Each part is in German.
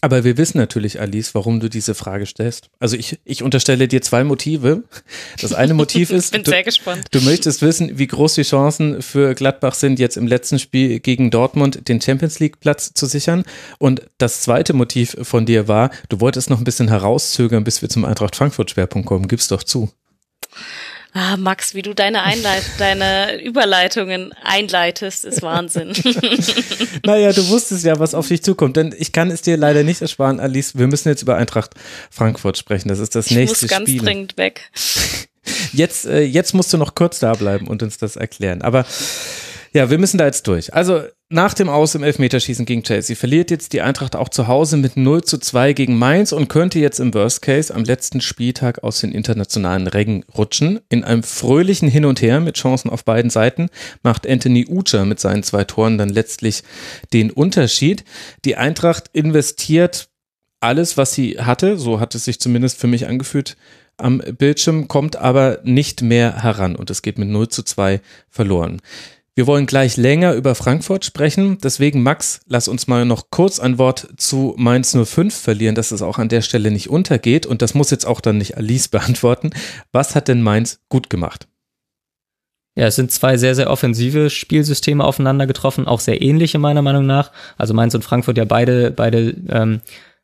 Aber wir wissen natürlich, Alice, warum du diese Frage stellst. Also ich, ich unterstelle dir zwei Motive. Das eine Motiv ist, bin du, sehr gespannt. du möchtest wissen, wie groß die Chancen für Gladbach sind, jetzt im letzten Spiel gegen Dortmund den Champions League Platz zu sichern. Und das zweite Motiv von dir war, du wolltest noch ein bisschen herauszögern, bis wir zum Eintracht Frankfurt Schwerpunkt kommen. Gib's doch zu. Ah, Max, wie du deine, Einleit deine Überleitungen einleitest, ist Wahnsinn. Naja, du wusstest ja, was auf dich zukommt. Denn ich kann es dir leider nicht ersparen, Alice. Wir müssen jetzt über Eintracht Frankfurt sprechen. Das ist das Ich nächste muss ganz Spiel. dringend weg. Jetzt, äh, jetzt musst du noch kurz da bleiben und uns das erklären. Aber ja, wir müssen da jetzt durch. Also nach dem Aus im Elfmeterschießen gegen Chelsea verliert jetzt die Eintracht auch zu Hause mit 0 zu 2 gegen Mainz und könnte jetzt im Worst Case am letzten Spieltag aus den internationalen Rängen rutschen. In einem fröhlichen Hin und Her mit Chancen auf beiden Seiten macht Anthony Ucha mit seinen zwei Toren dann letztlich den Unterschied. Die Eintracht investiert alles, was sie hatte, so hat es sich zumindest für mich angefühlt, am Bildschirm, kommt aber nicht mehr heran und es geht mit 0 zu 2 verloren. Wir wollen gleich länger über Frankfurt sprechen. Deswegen, Max, lass uns mal noch kurz ein Wort zu Mainz 05 verlieren, dass es auch an der Stelle nicht untergeht. Und das muss jetzt auch dann nicht Alice beantworten. Was hat denn Mainz gut gemacht? Ja, es sind zwei sehr, sehr offensive Spielsysteme aufeinander getroffen, auch sehr ähnliche meiner Meinung nach. Also Mainz und Frankfurt ja beide, beide ähm,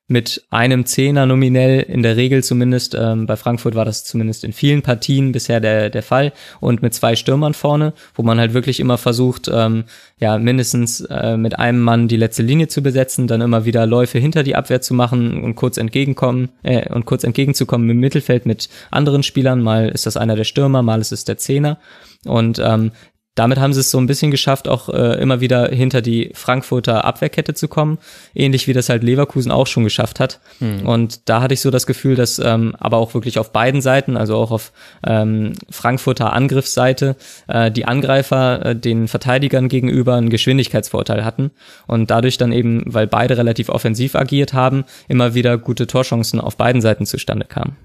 mit einem Zehner nominell, in der Regel zumindest. Ähm, bei Frankfurt war das zumindest in vielen Partien bisher der, der Fall. Und mit zwei Stürmern vorne, wo man halt wirklich immer versucht, ähm, ja, mindestens äh, mit einem Mann die letzte Linie zu besetzen, dann immer wieder Läufe hinter die Abwehr zu machen und kurz entgegenkommen äh, und kurz entgegenzukommen im Mittelfeld mit anderen Spielern. Mal ist das einer der Stürmer, mal ist es der Zehner. Und ähm, damit haben sie es so ein bisschen geschafft, auch äh, immer wieder hinter die Frankfurter Abwehrkette zu kommen, ähnlich wie das halt Leverkusen auch schon geschafft hat. Und da hatte ich so das Gefühl, dass ähm, aber auch wirklich auf beiden Seiten, also auch auf ähm, Frankfurter Angriffsseite, äh, die Angreifer äh, den Verteidigern gegenüber einen Geschwindigkeitsvorteil hatten und dadurch dann eben, weil beide relativ offensiv agiert haben, immer wieder gute Torchancen auf beiden Seiten zustande kamen.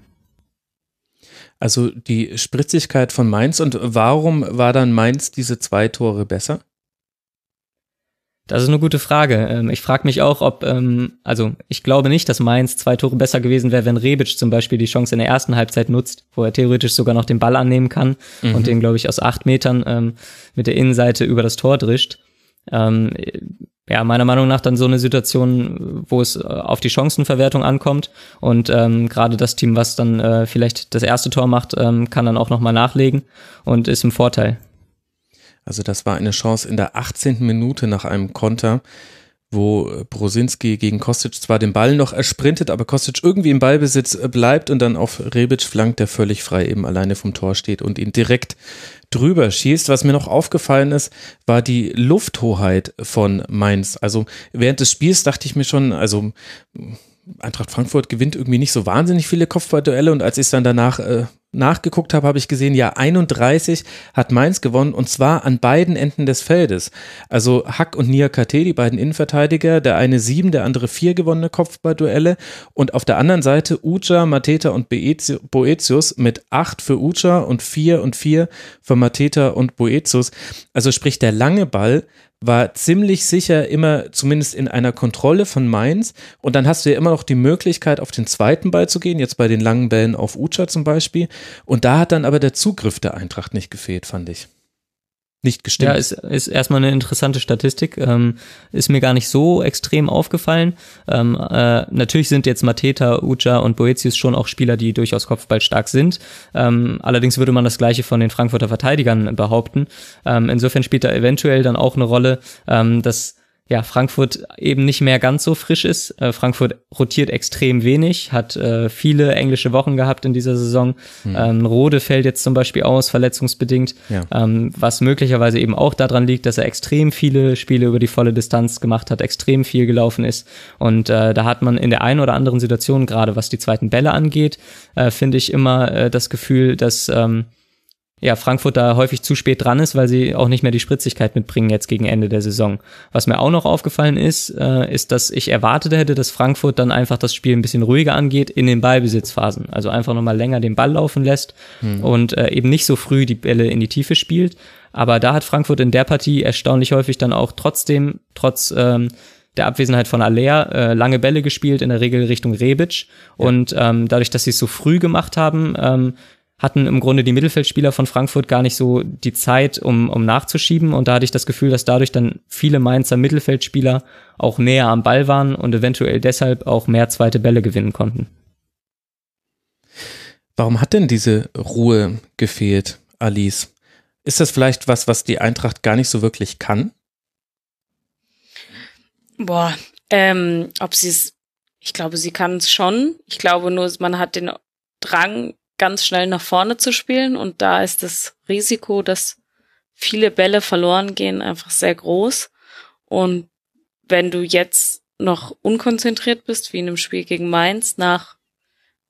Also die Spritzigkeit von Mainz und warum war dann Mainz diese zwei Tore besser? Das ist eine gute Frage. Ähm, Ich frage mich auch, ob, ähm, also ich glaube nicht, dass Mainz zwei Tore besser gewesen wäre, wenn Rebic zum Beispiel die Chance in der ersten Halbzeit nutzt, wo er theoretisch sogar noch den Ball annehmen kann und den, glaube ich, aus acht Metern ähm, mit der Innenseite über das Tor drischt. Ähm, ja, meiner Meinung nach dann so eine Situation, wo es äh, auf die Chancenverwertung ankommt und ähm, gerade das Team, was dann äh, vielleicht das erste Tor macht, ähm, kann dann auch nochmal nachlegen und ist im Vorteil. Also das war eine Chance in der 18. Minute nach einem Konter, wo äh, Brosinski gegen Kostic zwar den Ball noch ersprintet, aber Kostic irgendwie im Ballbesitz äh, bleibt und dann auf Rebic flankt, der völlig frei eben alleine vom Tor steht und ihn direkt drüber schießt. Was mir noch aufgefallen ist, war die Lufthoheit von Mainz. Also während des Spiels dachte ich mir schon, also Eintracht Frankfurt gewinnt irgendwie nicht so wahnsinnig viele Kopfballduelle und als ich es dann danach äh, nachgeguckt habe, habe ich gesehen, ja 31 hat Mainz gewonnen und zwar an beiden Enden des Feldes. Also Hack und Niakate, die beiden Innenverteidiger, der eine sieben, der andere vier gewonnene Kopfballduelle und auf der anderen Seite Ucha, Mateta und Boetius mit acht für Ucha und vier und vier für Mateta und Boetius. Also sprich der lange Ball war ziemlich sicher immer zumindest in einer Kontrolle von Mainz. Und dann hast du ja immer noch die Möglichkeit, auf den zweiten Ball zu gehen, jetzt bei den langen Bällen auf Ucha zum Beispiel. Und da hat dann aber der Zugriff der Eintracht nicht gefehlt, fand ich. Nicht gestimmt. Ja, ist, ist erstmal eine interessante Statistik. Ähm, ist mir gar nicht so extrem aufgefallen. Ähm, äh, natürlich sind jetzt Mateta, Uja und Boetius schon auch Spieler, die durchaus kopfballstark sind. Ähm, allerdings würde man das Gleiche von den Frankfurter Verteidigern behaupten. Ähm, insofern spielt da eventuell dann auch eine Rolle, ähm, dass ja, Frankfurt eben nicht mehr ganz so frisch ist. Äh, Frankfurt rotiert extrem wenig, hat äh, viele englische Wochen gehabt in dieser Saison. Hm. Ähm, Rode fällt jetzt zum Beispiel aus, verletzungsbedingt, Ja. ähm, was möglicherweise eben auch daran liegt, dass er extrem viele Spiele über die volle Distanz gemacht hat, extrem viel gelaufen ist. Und äh, da hat man in der einen oder anderen Situation, gerade was die zweiten Bälle angeht, äh, finde ich immer äh, das Gefühl, dass ähm, ja, Frankfurt da häufig zu spät dran ist, weil sie auch nicht mehr die Spritzigkeit mitbringen jetzt gegen Ende der Saison. Was mir auch noch aufgefallen ist, äh, ist, dass ich erwartet hätte, dass Frankfurt dann einfach das Spiel ein bisschen ruhiger angeht in den Ballbesitzphasen. Also einfach nochmal länger den Ball laufen lässt und äh, eben nicht so früh die Bälle in die Tiefe spielt. Aber da hat Frankfurt in der Partie erstaunlich häufig dann auch trotzdem, trotz ähm, der Abwesenheit von Aller äh, lange Bälle gespielt, in der Regel Richtung Rebic. Und ähm, dadurch, dass sie es so früh gemacht haben, ähm, hatten im Grunde die Mittelfeldspieler von Frankfurt gar nicht so die Zeit, um, um nachzuschieben. Und da hatte ich das Gefühl, dass dadurch dann viele Mainzer Mittelfeldspieler auch näher am Ball waren und eventuell deshalb auch mehr zweite Bälle gewinnen konnten. Warum hat denn diese Ruhe gefehlt, Alice? Ist das vielleicht was, was die Eintracht gar nicht so wirklich kann? Boah, ähm, ob sie es, ich glaube, sie kann es schon. Ich glaube nur, man hat den Drang, ganz schnell nach vorne zu spielen und da ist das Risiko, dass viele Bälle verloren gehen, einfach sehr groß. Und wenn du jetzt noch unkonzentriert bist, wie in einem Spiel gegen Mainz, nach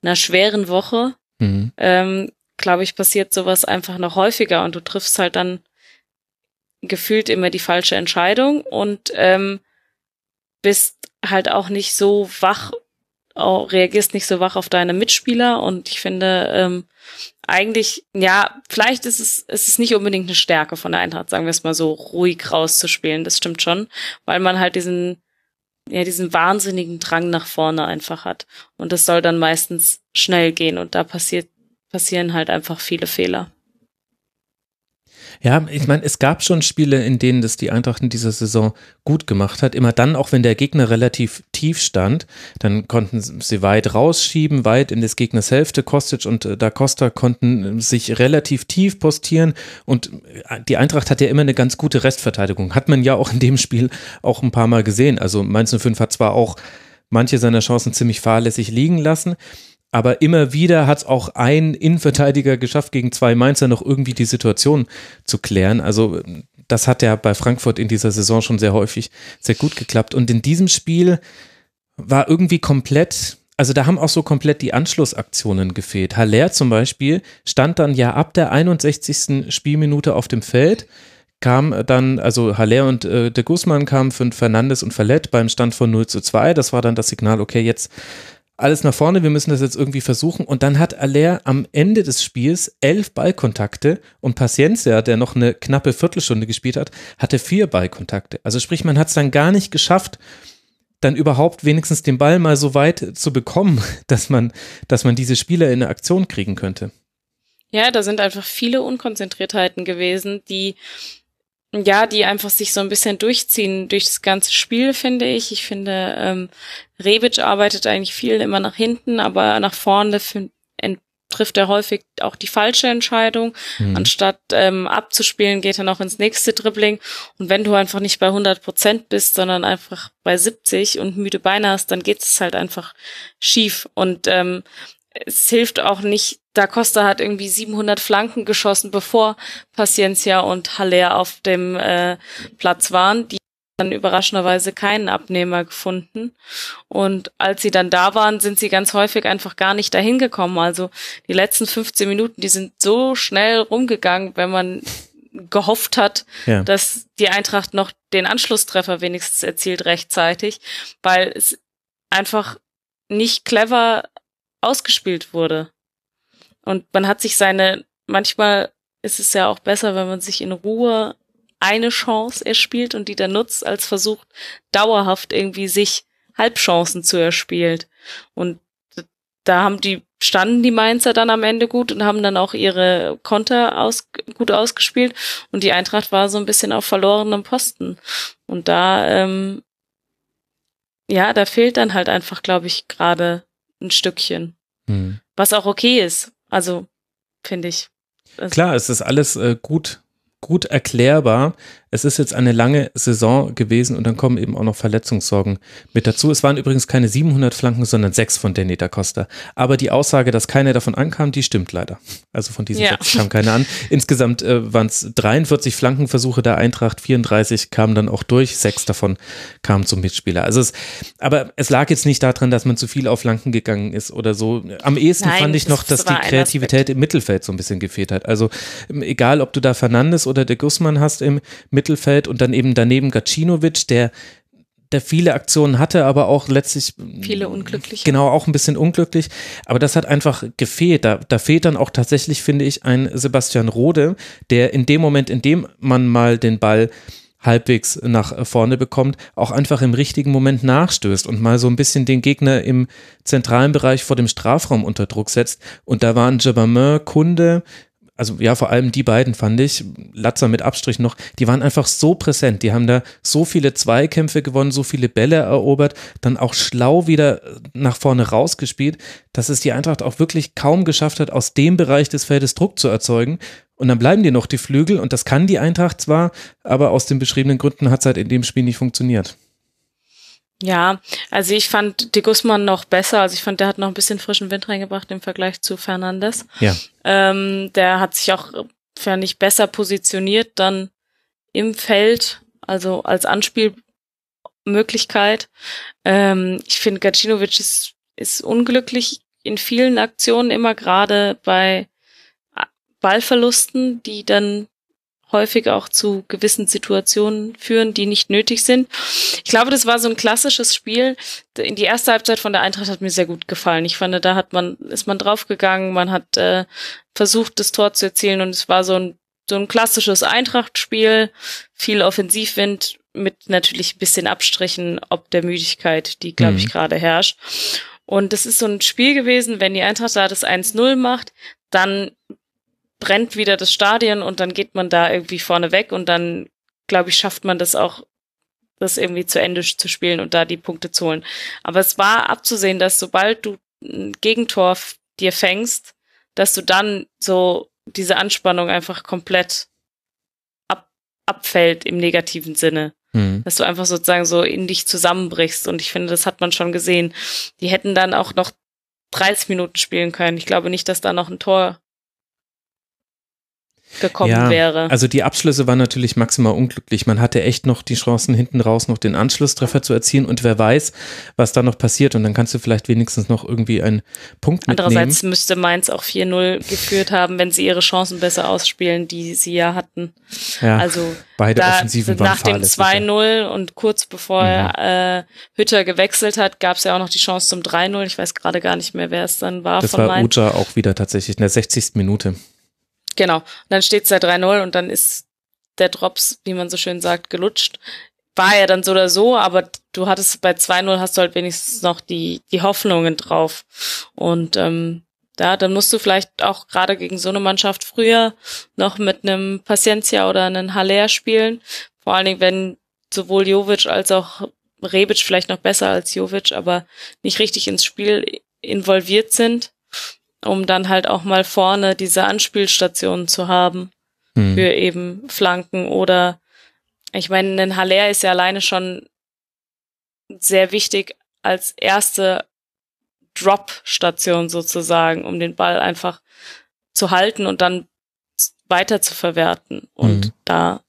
einer schweren Woche, Mhm. ähm, glaube ich, passiert sowas einfach noch häufiger und du triffst halt dann gefühlt immer die falsche Entscheidung und ähm, bist halt auch nicht so wach, auch, reagierst nicht so wach auf deine Mitspieler. Und ich finde ähm, eigentlich, ja, vielleicht ist es, ist es nicht unbedingt eine Stärke von der Eintracht, sagen wir es mal so, ruhig rauszuspielen, das stimmt schon, weil man halt diesen, ja, diesen wahnsinnigen Drang nach vorne einfach hat. Und das soll dann meistens schnell gehen. Und da passiert, passieren halt einfach viele Fehler. Ja, ich meine, es gab schon Spiele, in denen das die Eintracht in dieser Saison gut gemacht hat. Immer dann, auch wenn der Gegner relativ tief stand, dann konnten sie weit rausschieben, weit in des Gegners Hälfte. Kostic und äh, Da Costa konnten sich relativ tief postieren und äh, die Eintracht hat ja immer eine ganz gute Restverteidigung. Hat man ja auch in dem Spiel auch ein paar Mal gesehen. Also Mainz 05 hat zwar auch manche seiner Chancen ziemlich fahrlässig liegen lassen, aber immer wieder hat es auch ein Innenverteidiger geschafft, gegen zwei Mainzer noch irgendwie die Situation zu klären. Also das hat ja bei Frankfurt in dieser Saison schon sehr häufig sehr gut geklappt. Und in diesem Spiel war irgendwie komplett, also da haben auch so komplett die Anschlussaktionen gefehlt. Haller zum Beispiel stand dann ja ab der 61. Spielminute auf dem Feld kam dann, also Haller und äh, de Guzman kamen für Fernandes und Verlet beim Stand von 0 zu 2. Das war dann das Signal, okay, jetzt alles nach vorne, wir müssen das jetzt irgendwie versuchen. Und dann hat Aller am Ende des Spiels elf Ballkontakte und Paciencia, der noch eine knappe Viertelstunde gespielt hat, hatte vier Ballkontakte. Also sprich, man hat es dann gar nicht geschafft, dann überhaupt wenigstens den Ball mal so weit zu bekommen, dass man, dass man diese Spieler in eine Aktion kriegen könnte. Ja, da sind einfach viele Unkonzentriertheiten gewesen, die ja, die einfach sich so ein bisschen durchziehen durch das ganze Spiel, finde ich. Ich finde, ähm, Rebic arbeitet eigentlich viel immer nach hinten, aber nach vorne trifft er häufig auch die falsche Entscheidung. Mhm. Anstatt ähm, abzuspielen, geht er noch ins nächste Dribbling. Und wenn du einfach nicht bei 100 Prozent bist, sondern einfach bei 70 und müde Beine hast, dann geht es halt einfach schief. Und ähm, es hilft auch nicht, Da Costa hat irgendwie 700 Flanken geschossen, bevor Paciencia und Haller auf dem äh, Platz waren. Die dann überraschenderweise keinen Abnehmer gefunden. Und als sie dann da waren, sind sie ganz häufig einfach gar nicht dahin gekommen. Also die letzten 15 Minuten, die sind so schnell rumgegangen, wenn man gehofft hat, Ja. dass die Eintracht noch den Anschlusstreffer wenigstens erzielt rechtzeitig, weil es einfach nicht clever ausgespielt wurde. Und man hat sich seine, manchmal ist es ja auch besser, wenn man sich in Ruhe eine Chance erspielt und die dann nutzt, als versucht, dauerhaft irgendwie sich Halbchancen zu erspielt. Und da haben die standen die Mainzer dann am Ende gut und haben dann auch ihre Konter aus, gut ausgespielt und die Eintracht war so ein bisschen auf verlorenem Posten. Und da, ähm, ja, da fehlt dann halt einfach, glaube ich, gerade ein Stückchen. Hm. Was auch okay ist. Also, finde ich. Also, Klar, es ist alles äh, gut, gut erklärbar. Es ist jetzt eine lange Saison gewesen und dann kommen eben auch noch Verletzungssorgen mit dazu. Es waren übrigens keine 700 Flanken, sondern sechs von Danny da Costa. Aber die Aussage, dass keine davon ankam, die stimmt leider. Also von diesen Ja. sechs kam keine an. Insgesamt äh, waren es 43 Flankenversuche der Eintracht, 34 kamen dann auch durch, sechs davon kamen zum Mitspieler. Also es, aber es lag jetzt nicht daran, dass man zu viel auf Flanken gegangen ist oder so. Am ehesten Nein, fand ich noch, dass die Kreativität im Mittelfeld so ein bisschen gefehlt hat. Also ähm, egal, ob du da Fernandes oder der Guzman hast im Mittelfeld und dann eben daneben Gacinovic, der der viele Aktionen hatte, aber auch letztlich Viele unglückliche. Genau, auch ein bisschen unglücklich. Aber das hat einfach gefehlt. Da, da fehlt dann auch tatsächlich, finde ich, ein Sebastian Rode, der in dem Moment, in dem man mal den Ball halbwegs nach vorne bekommt, auch einfach im richtigen Moment nachstößt und mal so ein bisschen den Gegner im zentralen Bereich vor dem Strafraum unter Druck setzt. Und da waren Jabamin, Kunde, also ja, vor allem die beiden fand ich, Latzer mit Abstrich noch, die waren einfach so präsent. Die haben da so viele Zweikämpfe gewonnen, so viele Bälle erobert, dann auch schlau wieder nach vorne rausgespielt, dass es die Eintracht auch wirklich kaum geschafft hat, aus dem Bereich des Feldes Druck zu erzeugen. Und dann bleiben dir noch die Flügel und das kann die Eintracht zwar, aber aus den beschriebenen Gründen hat es halt in dem Spiel nicht funktioniert. Ja, also ich fand De Guzman noch besser. Also ich fand, der hat noch ein bisschen frischen Wind reingebracht im Vergleich zu Fernandes. Ja. Ähm, der hat sich auch, fand ich, besser positioniert dann im Feld, also als Anspielmöglichkeit. Ähm, ich finde, Gacinovic ist, ist unglücklich in vielen Aktionen, immer gerade bei Ballverlusten, die dann häufig auch zu gewissen Situationen führen, die nicht nötig sind. Ich glaube, das war so ein klassisches Spiel. In die erste Halbzeit von der Eintracht hat mir sehr gut gefallen. Ich fand, da hat man, ist man draufgegangen, man hat äh, versucht, das Tor zu erzielen und es war so ein, so ein klassisches Eintracht-Spiel, viel Offensivwind mit natürlich ein bisschen Abstrichen ob der Müdigkeit, die, glaube ich, Mhm. gerade herrscht. Und das ist so ein Spiel gewesen, wenn die Eintracht da das 1-0 macht, dann brennt wieder das Stadion und dann geht man da irgendwie vorne weg und dann, glaube ich, schafft man das auch, das irgendwie zu Ende zu spielen und da die Punkte zu holen. Aber es war abzusehen, dass sobald du ein Gegentor dir fängst, dass du dann so diese Anspannung einfach komplett ab, abfällt im negativen Sinne Hm. dass du einfach sozusagen so in dich zusammenbrichst. Und ich finde, das hat man schon gesehen. Die hätten dann auch noch 30 Minuten spielen können. Ich glaube nicht, dass da noch ein Tor gekommen ja, wäre. Also die Abschlüsse waren natürlich maximal unglücklich. Man hatte echt noch die Chancen hinten raus noch den Anschlusstreffer zu erzielen und wer weiß, was da noch passiert und dann kannst du vielleicht wenigstens noch irgendwie einen Punkt mitnehmen. Andererseits müsste Mainz auch 4-0 geführt haben, wenn sie ihre Chancen besser ausspielen, die sie ja hatten. ja, Also beide da Offensiven waren nach dem fahrlässig. 2-0 und kurz bevor Mhm. äh, Hütter gewechselt hat, gab es ja auch noch die Chance zum 3-0. Ich weiß gerade gar nicht mehr, wer es dann war Das von war Mainz. Uja auch wieder tatsächlich in der 60. Minute. Genau. Und dann steht's da 3-0 und dann ist der Drops, wie man so schön sagt, gelutscht. War ja dann so oder so, aber du hattest bei 2-0 hast du halt wenigstens noch die, die Hoffnungen drauf. Und ähm, da, dann musst du vielleicht auch gerade gegen so eine Mannschaft früher noch mit einem Paciencia oder einem Haller spielen. Vor allen Dingen, wenn sowohl Jovic als auch Rebic vielleicht noch besser als Jovic, aber nicht richtig ins Spiel involviert sind, um dann halt auch mal vorne diese Anspielstationen zu haben Hm. für eben Flanken oder ich meine, ein Haller ist ja alleine schon sehr wichtig als erste Drop-Station sozusagen, um den Ball einfach zu halten und dann weiter zu verwerten. Und Mhm. da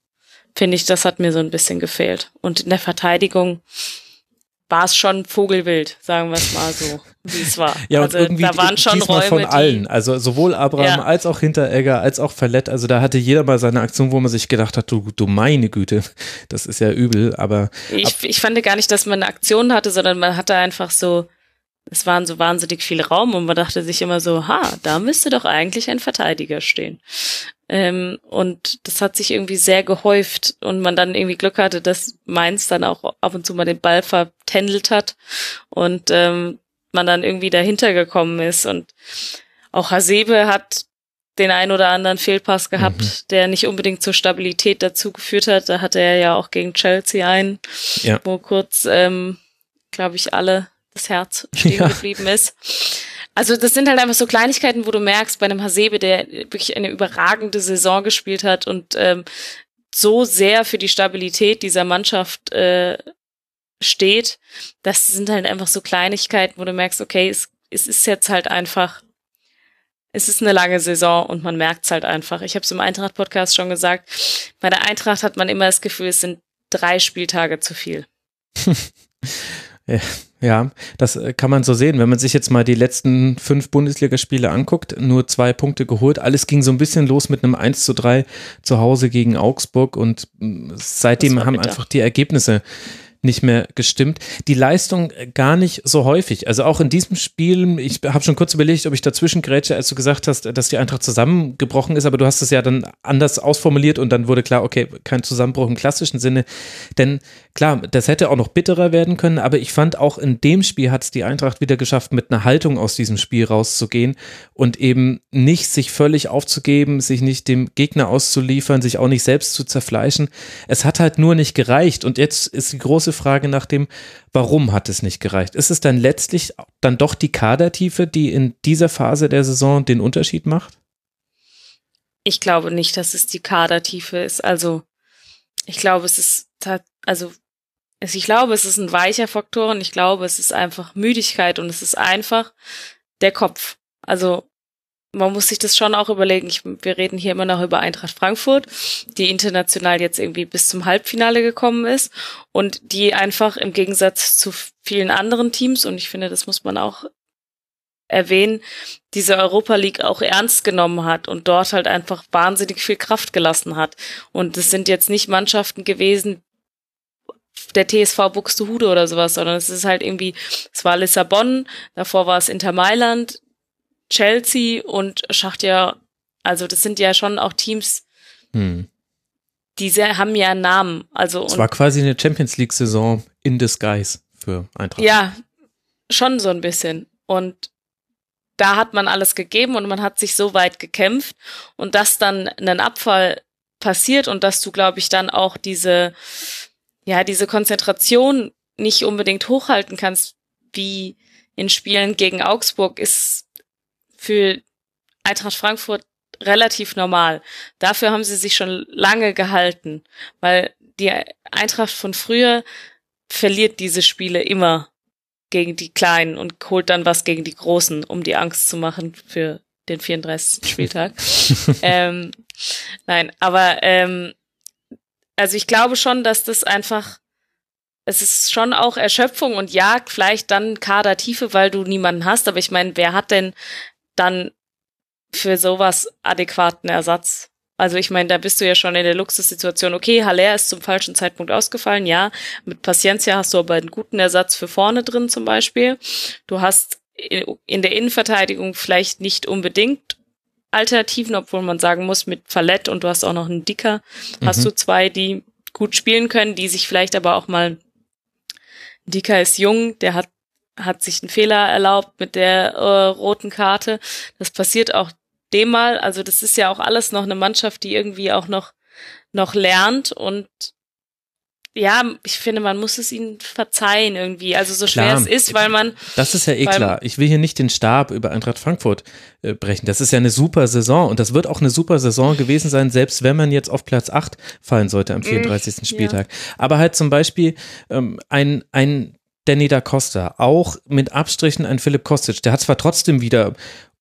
finde ich, das hat mir so ein bisschen gefehlt. Und in der Verteidigung war es schon vogelwild, sagen wir es mal so, wie es war. Ja, und also irgendwie da waren schon diesmal Räume, von allen. Also sowohl Abraham Ja. als auch Hinteregger, als auch Verlet. Also da hatte jeder mal seine Aktion, wo man sich gedacht hat, du, du meine Güte, das ist ja übel, aber ich, ich fand gar nicht, dass man eine Aktion hatte, sondern man hatte einfach so, es waren so wahnsinnig viel Raum und man dachte sich immer so, ha, da müsste doch eigentlich ein Verteidiger stehen. Ähm, und das hat sich irgendwie sehr gehäuft und man dann irgendwie Glück hatte, dass Mainz dann auch ab und zu mal den Ball vertändelt hat und ähm, man dann irgendwie dahinter gekommen ist. Und auch Hasebe hat den ein oder anderen Fehlpass gehabt, Mhm. der nicht unbedingt zur Stabilität dazu geführt hat. Da hatte er ja auch gegen Chelsea einen, Ja. wo kurz, ähm, glaube ich, alle das Herz stehen Ja. geblieben ist. Also das sind halt einfach so Kleinigkeiten, wo du merkst, bei einem Hasebe, der wirklich eine überragende Saison gespielt hat und ähm, so sehr für die Stabilität dieser Mannschaft äh, steht, das sind halt einfach so Kleinigkeiten, wo du merkst, okay, es, es ist jetzt halt einfach, es ist eine lange Saison und man merkt es halt einfach. Ich habe es im Eintracht-Podcast schon gesagt, bei der Eintracht hat man immer das Gefühl, es sind drei Spieltage zu viel. Ja, das äh, kann man so sehen. Wenn man sich jetzt mal die letzten fünf Bundesligaspiele anguckt, nur zwei Punkte geholt. Alles ging so ein bisschen los mit einem 1 zu 3 zu Hause gegen Augsburg und mm, seitdem haben bitter. einfach die Ergebnisse nicht mehr gestimmt. Die Leistung äh, gar nicht so häufig. Also auch in diesem Spiel, ich habe schon kurz überlegt, ob ich dazwischen grätsche, als du gesagt hast, dass die Eintracht zusammengebrochen ist, aber du hast es ja dann anders ausformuliert und dann wurde klar, okay, kein Zusammenbruch im klassischen Sinne. Denn klar, das hätte auch noch bitterer werden können, aber ich fand auch in dem Spiel hat es die Eintracht wieder geschafft, mit einer Haltung aus diesem Spiel rauszugehen und eben nicht sich völlig aufzugeben, sich nicht dem Gegner auszuliefern, sich auch nicht selbst zu zerfleischen. Es hat halt nur nicht gereicht und jetzt ist die große Frage nach dem, warum hat es nicht gereicht? Ist es dann letztlich dann doch die Kadertiefe, die in dieser Phase der Saison den Unterschied macht? Ich glaube nicht, dass es die Kadertiefe ist. Also ich glaube, es ist tat- also ich glaube, es ist ein weicher Faktor und ich glaube, es ist einfach Müdigkeit und es ist einfach der Kopf. Also man muss sich das schon auch überlegen. Ich, wir reden hier immer noch über Eintracht Frankfurt, die international jetzt irgendwie bis zum Halbfinale gekommen ist und die einfach im Gegensatz zu vielen anderen Teams, und ich finde, das muss man auch erwähnen, diese Europa League auch ernst genommen hat und dort halt einfach wahnsinnig viel Kraft gelassen hat. Und es sind jetzt nicht Mannschaften gewesen, der TSV Buxtehude oder sowas, sondern es ist halt irgendwie, es war Lissabon, davor war es Inter Mailand, Chelsea und Schachtja. Also das sind ja schon auch Teams, Hm. die sehr, haben ja einen Namen. Also Es war quasi eine Champions League Saison in disguise für Eintracht. Ja, schon so ein bisschen. Und da hat man alles gegeben und man hat sich so weit gekämpft und dass dann ein Abfall passiert und dass du, glaube ich, dann auch diese, ja, diese Konzentration nicht unbedingt hochhalten kannst, wie in Spielen gegen Augsburg, ist für Eintracht Frankfurt relativ normal. Dafür haben sie sich schon lange gehalten, weil die Eintracht von früher verliert diese Spiele immer gegen die Kleinen und holt dann was gegen die Großen, um die Angst zu machen für den 34. Spieltag. ähm, nein, aber ähm, also ich glaube schon, dass das einfach, es ist schon auch Erschöpfung und ja, vielleicht dann Kadertiefe, weil du niemanden hast, aber ich meine, wer hat denn dann für sowas adäquaten Ersatz? Also ich meine, da bist du ja schon in der Luxussituation. Okay, Haller ist zum falschen Zeitpunkt ausgefallen, ja. Mit Paciencia hast du aber einen guten Ersatz für vorne drin zum Beispiel. Du hast in der Innenverteidigung vielleicht nicht unbedingt Alternativen, obwohl man sagen muss, mit Fallett und du hast auch noch einen Dicker, hast Mhm. du zwei, die gut spielen können, die sich vielleicht aber auch mal Dicker ist jung, der hat hat sich einen Fehler erlaubt mit der äh, roten Karte. Das passiert auch dem mal. Also das ist ja auch alles noch eine Mannschaft, die irgendwie auch noch noch lernt und ja, ich finde, man muss es ihnen verzeihen irgendwie. Also so schwer Klar. es ist, weil man Das ist ja eh klar. Ich will hier nicht den Stab über Eintracht Frankfurt äh, brechen. Das ist ja eine super Saison und das wird auch eine super Saison gewesen sein, selbst wenn man jetzt auf Platz 8 fallen sollte am 34. Spieltag. Aber halt zum Beispiel ähm, ein, ein Danny da Costa, auch mit Abstrichen ein Philipp Kostic, der hat zwar trotzdem wieder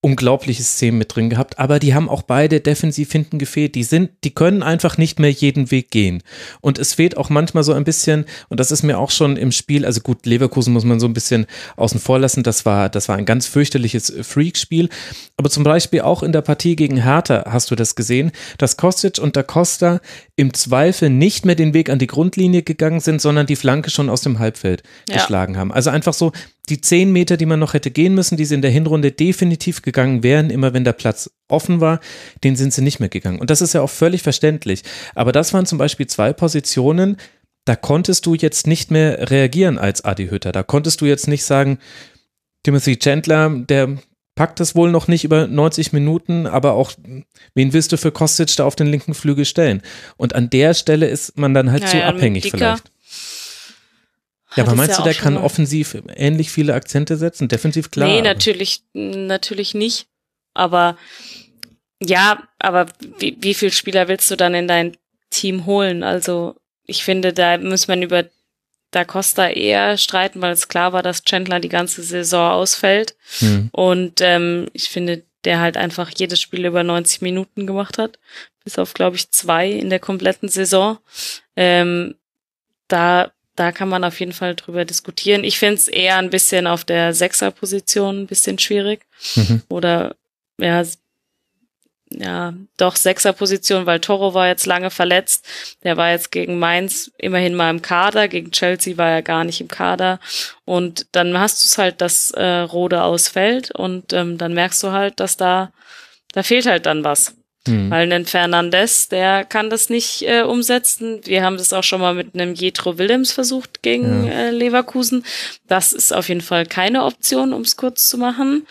unglaubliche Szenen mit drin gehabt, aber die haben auch beide defensiv hinten gefehlt. Die sind, die können einfach nicht mehr jeden Weg gehen. Und es fehlt auch manchmal so ein bisschen, und das ist mir auch schon im Spiel, also gut, Leverkusen muss man so ein bisschen außen vor lassen, das war, das war ein ganz fürchterliches Freak-Spiel. Aber zum Beispiel auch in der Partie gegen Hertha hast du das gesehen, dass Kostic und da Costa im Zweifel nicht mehr den Weg an die Grundlinie gegangen sind, sondern die Flanke schon aus dem Halbfeld Ja. geschlagen haben. Also einfach so die zehn Meter, die man noch hätte gehen müssen, die sie in der Hinrunde definitiv gegangen wären, immer wenn der Platz offen war, den sind sie nicht mehr gegangen. Und das ist ja auch völlig verständlich. Aber das waren zum Beispiel zwei Positionen, da konntest du jetzt nicht mehr reagieren als Adi Hütter. Da konntest du jetzt nicht sagen, Timothy Chandler, der packt es wohl noch nicht über 90 Minuten, aber auch, wen willst du für Kostic da auf den linken Flügel stellen? Und an der Stelle ist man dann halt Ja, zu abhängig Dicker vielleicht. Ja, aber meinst ja du, der kann offensiv ähnlich viele Akzente setzen? Defensiv klar. nee, natürlich, natürlich nicht. Aber ja, aber wie, wie viel Spieler willst du dann in dein Team holen? Also ich finde, da muss man über Da Costa eher streiten, weil es klar war, dass Chandler die ganze Saison ausfällt. Hm. Und ähm, ich finde, der halt einfach jedes Spiel über 90 Minuten gemacht hat. Bis auf, glaube ich, zwei in der kompletten Saison. Ähm, da, da kann man auf jeden Fall drüber diskutieren. Ich finde es eher ein bisschen auf der Sechser-Position ein bisschen schwierig. Mhm. Oder ja, ja, doch Sechser-Position, weil Toro war jetzt lange verletzt. Der war jetzt gegen Mainz immerhin mal im Kader, gegen Chelsea war er gar nicht im Kader. Und dann hast du es halt, dass äh, Rode ausfällt und ähm, dann merkst du halt, dass da, da fehlt halt dann was. Hm. Weil ein Fernandes, der kann das nicht äh, umsetzen. Wir haben das auch schon mal mit einem Jetro Willems versucht gegen Ja. äh, Leverkusen. Das ist auf jeden Fall keine Option, um es kurz zu machen.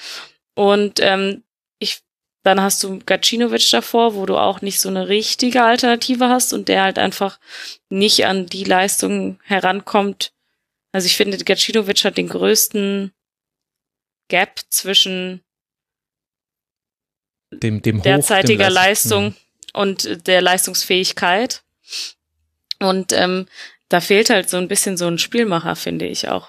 Und ähm, ich, dann hast du Gacinovic davor, wo du auch nicht so eine richtige Alternative hast und der halt einfach nicht an die Leistung herankommt. Also ich finde, Gacinovic hat den größten Gap zwischen Dem, dem Hoch, derzeitiger dem Leist- Leistung und der Leistungsfähigkeit. Und ähm, da fehlt halt so ein bisschen so ein Spielmacher, finde ich auch.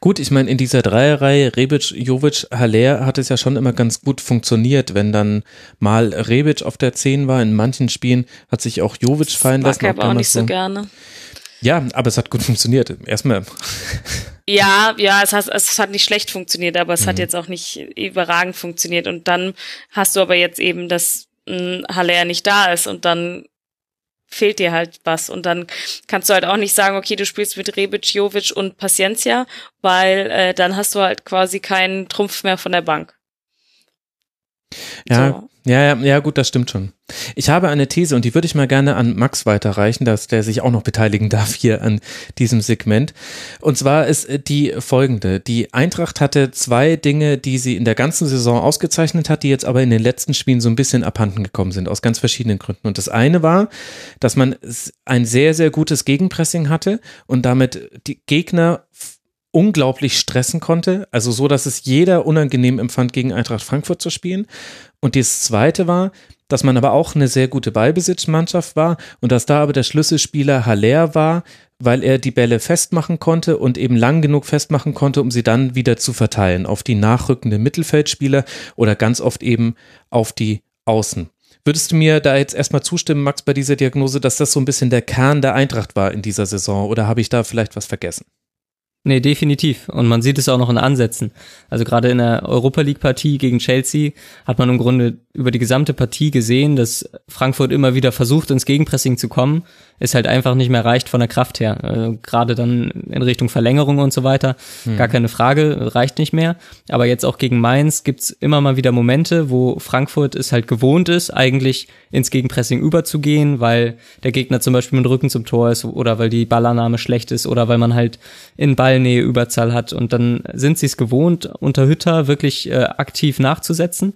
Gut, ich meine, in dieser Dreierreihe Rebic, Jovic, Haller hat es ja schon immer ganz gut funktioniert, wenn dann mal Rebic auf der 10 war. In manchen Spielen hat sich auch Jovic fallen Mag lassen. er aber auch nicht so gerne. Ja, aber es hat gut funktioniert. Erstmal, Ja, ja, es hat, es hat nicht schlecht funktioniert, aber es Mhm. hat jetzt auch nicht überragend funktioniert. Und dann hast du aber jetzt eben, dass mh, Haller nicht da ist und dann fehlt dir halt was. Und dann kannst du halt auch nicht sagen, okay, du spielst mit Rebic, Jovic und Paciencia, weil äh, dann hast du halt quasi keinen Trumpf mehr von der Bank. Ja, So. ja, ja, ja, gut, das stimmt schon. Ich habe eine These und die würde ich mal gerne an Max weiterreichen, dass der sich auch noch beteiligen darf hier an diesem Segment. Und zwar ist äh, die folgende. Die Eintracht hatte zwei Dinge, die sie in der ganzen Saison ausgezeichnet hat, die jetzt aber in den letzten Spielen so ein bisschen abhanden gekommen sind, aus ganz verschiedenen Gründen. Und das eine war, dass man ein sehr, sehr gutes Gegenpressing hatte und damit die Gegner unglaublich stressen konnte, also so, dass es jeder unangenehm empfand, gegen Eintracht Frankfurt zu spielen. Und das zweite war, dass man aber auch eine sehr gute Ballbesitzmannschaft war und dass da aber der Schlüsselspieler Haller war, weil er die Bälle festmachen konnte und eben lang genug festmachen konnte, um sie dann wieder zu verteilen auf die nachrückenden Mittelfeldspieler oder ganz oft eben auf die Außen. Würdest du mir da jetzt erstmal zustimmen, Max, bei dieser Diagnose, dass das so ein bisschen der Kern der Eintracht war in dieser Saison oder habe ich da vielleicht was vergessen? Nee, definitiv. Und man sieht es auch noch in Ansätzen. Also gerade in der Europa League Partie gegen Chelsea hat man im Grunde über die gesamte Partie gesehen, dass Frankfurt immer wieder versucht, ins Gegenpressing zu kommen, es halt einfach nicht mehr reicht von der Kraft her. Also gerade dann in Richtung Verlängerung und so weiter. Gar keine Frage, reicht nicht mehr. Aber jetzt auch gegen Mainz gibt's immer mal wieder Momente, wo Frankfurt es halt gewohnt ist, eigentlich ins Gegenpressing überzugehen, weil der Gegner zum Beispiel mit dem Rücken zum Tor ist oder weil die Ballannahme schlecht ist oder weil man halt in Ballnähe Überzahl hat. Und dann sind sie es gewohnt, unter Hütter wirklich äh, aktiv nachzusetzen.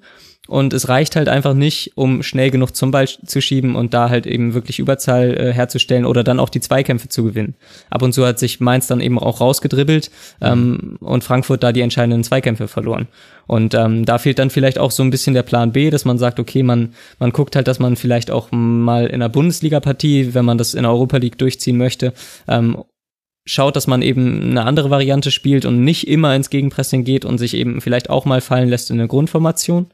Und es reicht halt einfach nicht, um schnell genug zum Ball zu schieben und da halt eben wirklich Überzahl äh, herzustellen oder dann auch die Zweikämpfe zu gewinnen. Ab und zu hat sich Mainz dann eben auch rausgedribbelt ähm, und Frankfurt da die entscheidenden Zweikämpfe verloren. Und ähm, da fehlt dann vielleicht auch so ein bisschen der Plan B, dass man sagt, okay, man, man guckt halt, dass man vielleicht auch mal in einer Bundesliga-Partie, wenn man das in der Europa League durchziehen möchte, ähm, schaut, dass man eben eine andere Variante spielt und nicht immer ins Gegenpressing geht und sich eben vielleicht auch mal fallen lässt in eine Grundformation.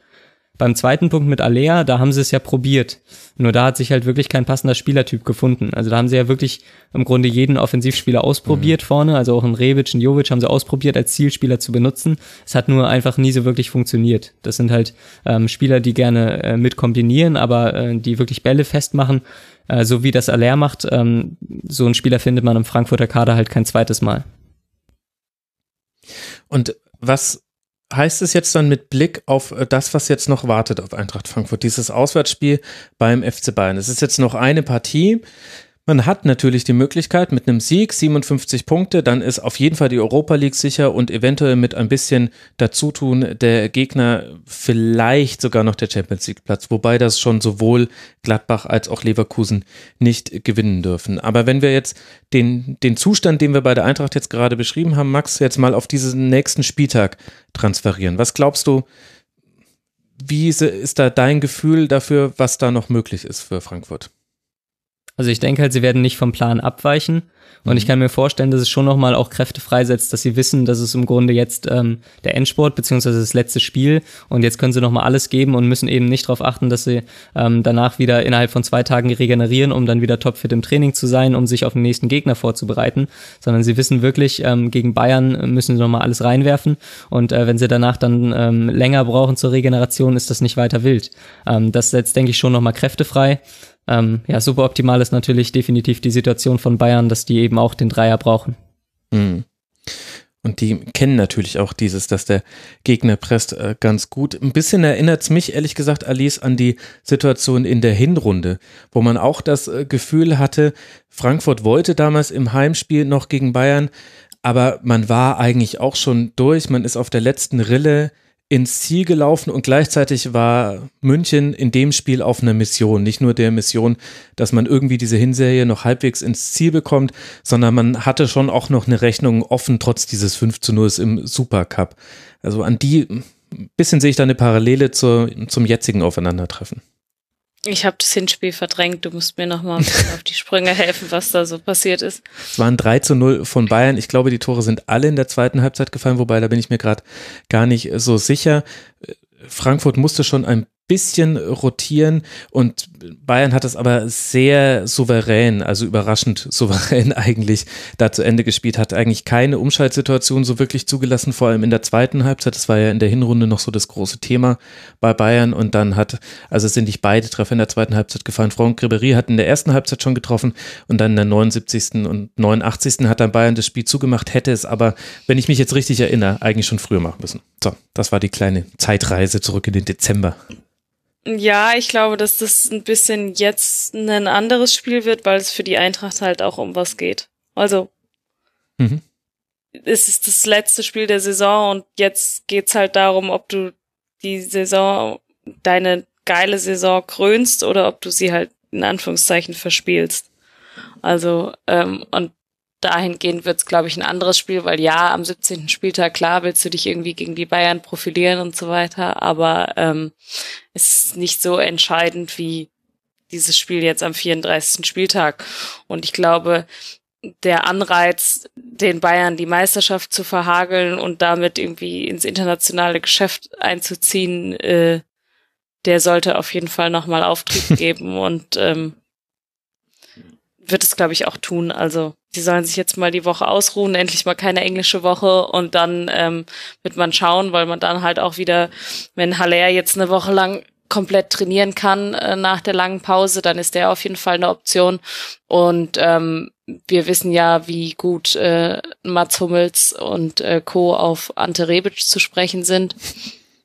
Beim zweiten Punkt mit Alea, da haben sie es ja probiert. Nur da hat sich halt wirklich kein passender Spielertyp gefunden. Also da haben sie ja wirklich im Grunde jeden Offensivspieler ausprobiert vorne. Also auch einen Rebic, einen Jovic haben sie ausprobiert, als Zielspieler zu benutzen. Es hat nur einfach nie so wirklich funktioniert. Das sind halt ähm, Spieler, die gerne äh, mit kombinieren, aber äh, die wirklich Bälle festmachen. Äh, so wie das Aller macht, ähm, so einen Spieler findet man im Frankfurter Kader halt kein zweites Mal. Und was heißt es jetzt dann mit Blick auf äh, das, was jetzt noch wartet auf Eintracht Frankfurt, dieses Auswärtsspiel beim FC Bayern? Es ist jetzt noch eine Partie. Man hat natürlich die Möglichkeit mit einem Sieg 57 Punkte, dann ist auf jeden Fall die Europa League sicher und eventuell mit ein bisschen Dazutun der Gegner vielleicht sogar noch der Champions League Platz, wobei das schon sowohl Gladbach als auch Leverkusen nicht gewinnen dürfen. Aber wenn wir jetzt den, den Zustand, den wir bei der Eintracht jetzt gerade beschrieben haben, Max, jetzt mal auf diesen nächsten Spieltag transferieren. Was glaubst du, wie ist da dein Gefühl dafür, was da noch möglich ist für Frankfurt? Also ich denke halt, sie werden nicht vom Plan abweichen. Und ich kann mir vorstellen, dass es schon nochmal auch Kräfte freisetzt, dass sie wissen, dass es im Grunde jetzt ähm, der Endsport beziehungsweise das letzte Spiel und jetzt können sie nochmal alles geben und müssen eben nicht darauf achten, dass sie ähm, danach wieder innerhalb von zwei Tagen regenerieren, um dann wieder topfit im Training zu sein, um sich auf den nächsten Gegner vorzubereiten, sondern sie wissen wirklich, ähm, gegen Bayern müssen sie nochmal alles reinwerfen und äh, wenn sie danach dann ähm, länger brauchen zur Regeneration, ist das nicht weiter wild. Ähm, das setzt, denke ich, schon nochmal Kräfte frei. Ähm, ja, super optimal ist natürlich definitiv die Situation von Bayern, dass die eben auch den Dreier brauchen. Mhm. Und die kennen natürlich auch dieses, dass der Gegner presst äh, ganz gut. Ein bisschen erinnert es mich, ehrlich gesagt, Alice, an die Situation in der Hinrunde, wo man auch das äh, Gefühl hatte, Frankfurt wollte damals im Heimspiel noch gegen Bayern, aber man war eigentlich auch schon durch. Man ist auf der letzten Rille ins Ziel gelaufen und gleichzeitig war München in dem Spiel auf einer Mission. Nicht nur der Mission, dass man irgendwie diese Hinserie noch halbwegs ins Ziel bekommt, sondern man hatte schon auch noch eine Rechnung offen, trotz dieses 5 zu 0 im Supercup. Also an die bisschen sehe ich da eine Parallele zur, zum jetzigen Aufeinandertreffen. Ich habe das Hinspiel verdrängt. Du musst mir nochmal auf die Sprünge helfen, was da so passiert ist. Es waren 3 zu 0 von Bayern. Ich glaube, die Tore sind alle in der zweiten Halbzeit gefallen, wobei da bin ich mir gerade gar nicht so sicher. Frankfurt musste schon ein bisschen rotieren und Bayern hat es aber sehr souverän, also überraschend souverän eigentlich da zu Ende gespielt, hat eigentlich keine Umschaltsituation so wirklich zugelassen, vor allem in der zweiten Halbzeit. Das war ja in der Hinrunde noch so das große Thema bei Bayern und dann hat, also sind nicht beide Treffer in der zweiten Halbzeit gefallen. Franck Ribéry hat in der ersten Halbzeit schon getroffen und dann in der 79. und 89. hat dann Bayern das Spiel zugemacht, hätte es aber, wenn ich mich jetzt richtig erinnere, eigentlich schon früher machen müssen. So, das war die kleine Zeitreise zurück in den Dezember. Ja, ich glaube, dass das ein bisschen jetzt ein anderes Spiel wird, weil es für die Eintracht halt auch um was geht. Also, mhm. es ist das letzte Spiel der Saison und jetzt geht's halt darum, ob du die Saison, deine geile Saison krönst oder ob du sie halt in Anführungszeichen verspielst. Also, ähm, und dahingehend wird es, glaube ich, ein anderes Spiel, weil ja, am 17. Spieltag, klar, willst du dich irgendwie gegen die Bayern profilieren und so weiter, aber ähm, es ist nicht so entscheidend wie dieses Spiel jetzt am 34. Spieltag. Und ich glaube, der Anreiz, den Bayern die Meisterschaft zu verhageln und damit irgendwie ins internationale Geschäft einzuziehen, äh, der sollte auf jeden Fall nochmal Auftrieb geben und ähm, wird es, glaube ich, auch tun. Also die sollen sich jetzt mal die Woche ausruhen, endlich mal keine englische Woche und dann ähm, wird man schauen, weil man dann halt auch wieder, wenn Haller jetzt eine Woche lang komplett trainieren kann äh, nach der langen Pause, dann ist der auf jeden Fall eine Option. Und ähm, wir wissen ja, wie gut äh, Mats Hummels und äh, Co. auf Ante Rebic zu sprechen sind.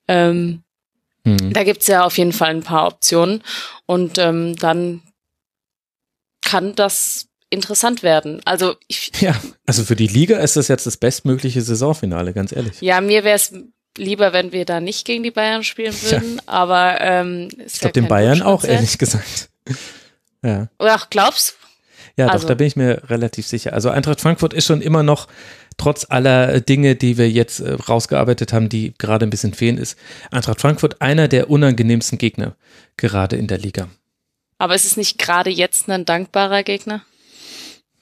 Ähm, mhm. Da gibt's ja auf jeden Fall ein paar Optionen. Und ähm, dann kann das interessant werden. Also ich, ja, also für die Liga ist das jetzt das bestmögliche Saisonfinale, ganz ehrlich. Ja, mir wäre es lieber, wenn wir da nicht gegen die Bayern spielen würden, ja. aber ähm, ich glaube den Bayern auch ehrlich gesagt. ja. Ach, glaubst? Ja, also. doch, da bin ich mir relativ sicher. Also Eintracht Frankfurt ist schon immer noch trotz aller Dinge, die wir jetzt äh, rausgearbeitet haben, die gerade ein bisschen fehlen, ist Eintracht Frankfurt einer der unangenehmsten Gegner gerade in der Liga. Aber ist es nicht gerade jetzt ein dankbarer Gegner?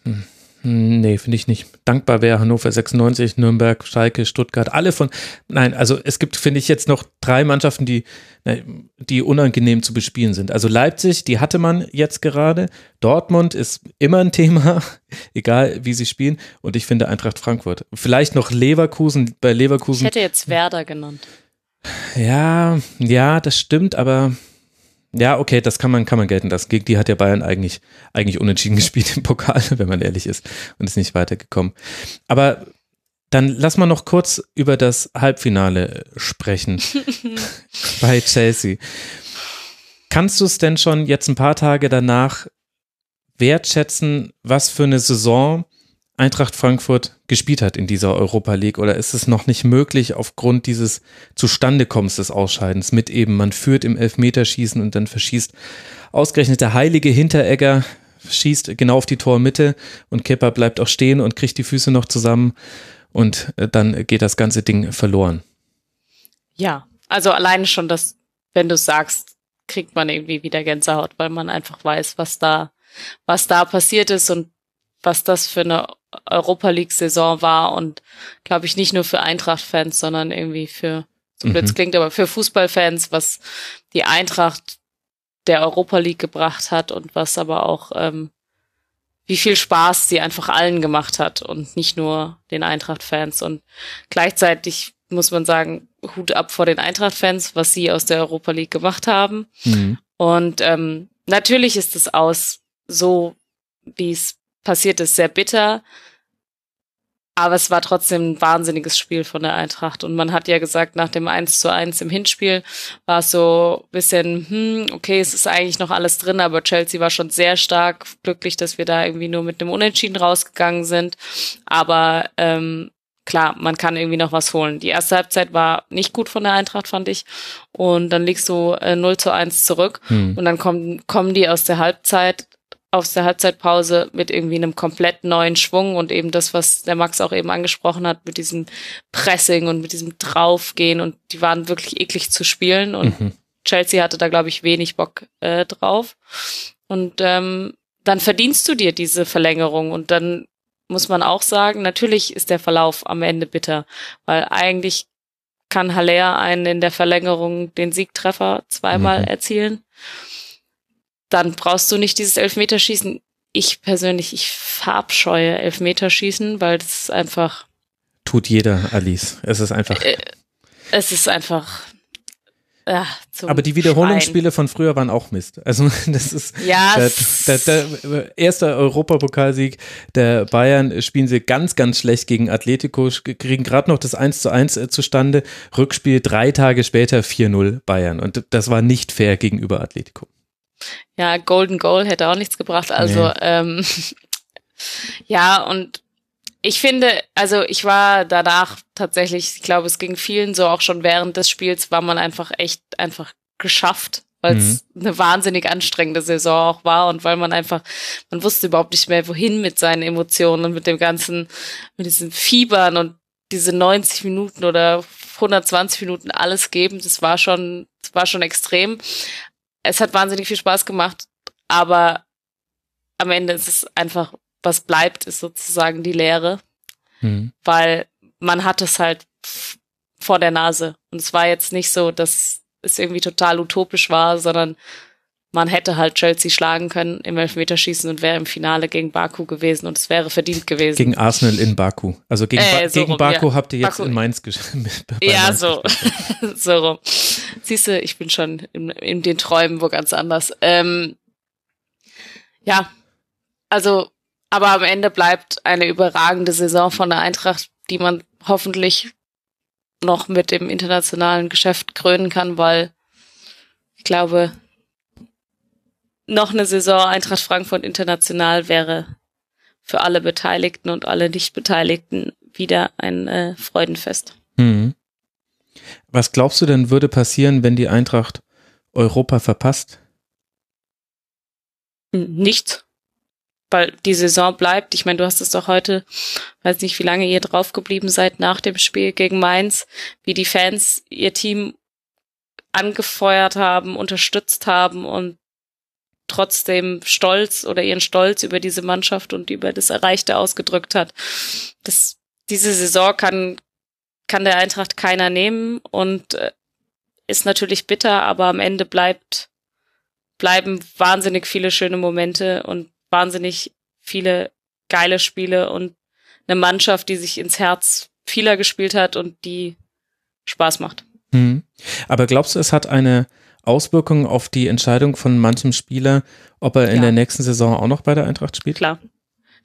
Hm. Nee, finde ich nicht. Dankbar wäre Hannover 96, Nürnberg, Schalke, Stuttgart, alle von. Nein, also es gibt, finde ich, jetzt noch drei Mannschaften, die, die unangenehm zu bespielen sind. Also Leipzig, die hatte man jetzt gerade. Dortmund ist immer ein Thema, egal wie sie spielen. Und ich finde Eintracht Frankfurt. Vielleicht noch Leverkusen, bei Leverkusen. Ich hätte jetzt Werder genannt. Ja, ja, das stimmt, aber ja, okay, das kann man, kann man gelten lassen. Gegen die hat ja Bayern eigentlich, eigentlich unentschieden gespielt im Pokal, wenn man ehrlich ist, und ist nicht weitergekommen. Aber dann lass mal noch kurz über das Halbfinale sprechen bei Chelsea. Kannst du es denn schon jetzt ein paar Tage danach wertschätzen, was für eine Saison Eintracht Frankfurt gespielt hat in dieser Europa League? Oder ist es noch nicht möglich aufgrund dieses Zustandekommens des Ausscheidens mit eben, man führt im Elfmeterschießen und dann verschießt ausgerechnet der heilige Hinteregger, schießt genau auf die Tormitte und Kepper bleibt auch stehen und kriegt die Füße noch zusammen und äh, dann geht das ganze Ding verloren. Ja, also alleine schon das, wenn du sagst, kriegt man irgendwie wieder Gänsehaut, weil man einfach weiß, was da, was da passiert ist und was das für eine Europa League-Saison war und glaube ich nicht nur für Eintracht-Fans, sondern irgendwie für, so blöd Mhm. klingt, aber für Fußballfans, was die Eintracht der Europa League gebracht hat und was aber auch, ähm, wie viel Spaß sie einfach allen gemacht hat und nicht nur den Eintracht-Fans. Und gleichzeitig muss man sagen, Hut ab vor den Eintracht-Fans, was sie aus der Europa League gemacht haben. Mhm. Und ähm, natürlich ist es aus so, wie es passiert ist, sehr bitter. Aber es war trotzdem ein wahnsinniges Spiel von der Eintracht. Und man hat ja gesagt, nach dem 1 zu 1 im Hinspiel war es so ein bisschen, hm, okay, es ist eigentlich noch alles drin, aber Chelsea war schon sehr stark glücklich, dass wir da irgendwie nur mit einem Unentschieden rausgegangen sind. Aber ähm, klar, man kann irgendwie noch was holen. Die erste Halbzeit war nicht gut von der Eintracht, fand ich. Und dann liegst du äh, 0 zu 1 zurück. Hm. Und dann kommen, kommen die aus der Halbzeit, aus der Halbzeitpause mit irgendwie einem komplett neuen Schwung und eben das, was der Max auch eben angesprochen hat, mit diesem Pressing und mit diesem Draufgehen und die waren wirklich eklig zu spielen und Mhm. Chelsea hatte da, glaube ich, wenig Bock äh, drauf. Und ähm, dann verdienst du dir diese Verlängerung und dann muss man auch sagen, natürlich ist der Verlauf am Ende bitter, weil eigentlich kann Haller einen in der Verlängerung den Siegtreffer zweimal Mhm. erzielen. Dann brauchst du nicht dieses Elfmeterschießen. Ich persönlich, ich verabscheue Elfmeterschießen, weil das ist einfach, Tut jeder, Alice. Es ist einfach. Äh, es ist einfach. Ja, Aber die Wiederholungsspiele von früher waren auch Mist. Also das ist Ja, der, der, der erste Europapokalsieg der Bayern spielen sie ganz, ganz schlecht gegen Atletico, kriegen gerade noch das 1 zu 1 äh, zustande. Rückspiel drei Tage später 4-0 Bayern. Und das war nicht fair gegenüber Atletico. Ja, Golden Goal hätte auch nichts gebracht. Also, Nee. ähm, ja, und ich finde, also ich war danach tatsächlich, ich glaube, es ging vielen so, auch schon während des Spiels war man einfach echt einfach geschafft, weil es eine wahnsinnig anstrengende Saison auch war und weil man einfach, man wusste überhaupt nicht mehr, wohin mit seinen Emotionen und mit dem ganzen, mit diesen Fiebern und diese 90 Minuten oder 120 Minuten alles geben, das war schon, das war schon extrem. Es hat wahnsinnig viel Spaß gemacht, aber am Ende ist es einfach, was bleibt, ist sozusagen die Leere, Mhm. weil man hat es halt vor der Nase. Und es war jetzt nicht so, dass es irgendwie total utopisch war, sondern man hätte halt Chelsea schlagen können im Elfmeterschießen und wäre im Finale gegen Baku gewesen und es wäre verdient gewesen. Gegen Arsenal in Baku. Also gegen, Äh, ba so gegen rum, Baku ja. habt ihr jetzt Baku- in Mainz gespielt. ja, so. so rum. Siehst du, ich bin schon in, in den Träumen wo ganz anders. Ähm, ja, also, aber am Ende bleibt eine überragende Saison von der Eintracht, die man hoffentlich noch mit dem internationalen Geschäft krönen kann, weil ich glaube, noch eine Saison Eintracht Frankfurt international wäre für alle Beteiligten und alle Nicht-Beteiligten wieder ein äh, Freudenfest. Mhm. Was glaubst du denn würde passieren, wenn die Eintracht Europa verpasst? Nichts. Weil die Saison bleibt. Ich meine, du hast es doch heute, weiß nicht, wie lange ihr draufgeblieben seid nach dem Spiel gegen Mainz, wie die Fans ihr Team angefeuert haben, unterstützt haben und trotzdem stolz oder ihren Stolz über diese Mannschaft und über das Erreichte ausgedrückt hat. Das, diese Saison kann, kann der Eintracht keiner nehmen und äh, ist natürlich bitter, aber am Ende bleibt, bleiben wahnsinnig viele schöne Momente und wahnsinnig viele geile Spiele und eine Mannschaft, die sich ins Herz vieler gespielt hat und die Spaß macht. Mhm. Aber glaubst du, es hat eine Auswirkung auf die Entscheidung von manchem Spieler, ob er in Ja. der nächsten Saison auch noch bei der Eintracht spielt? Klar.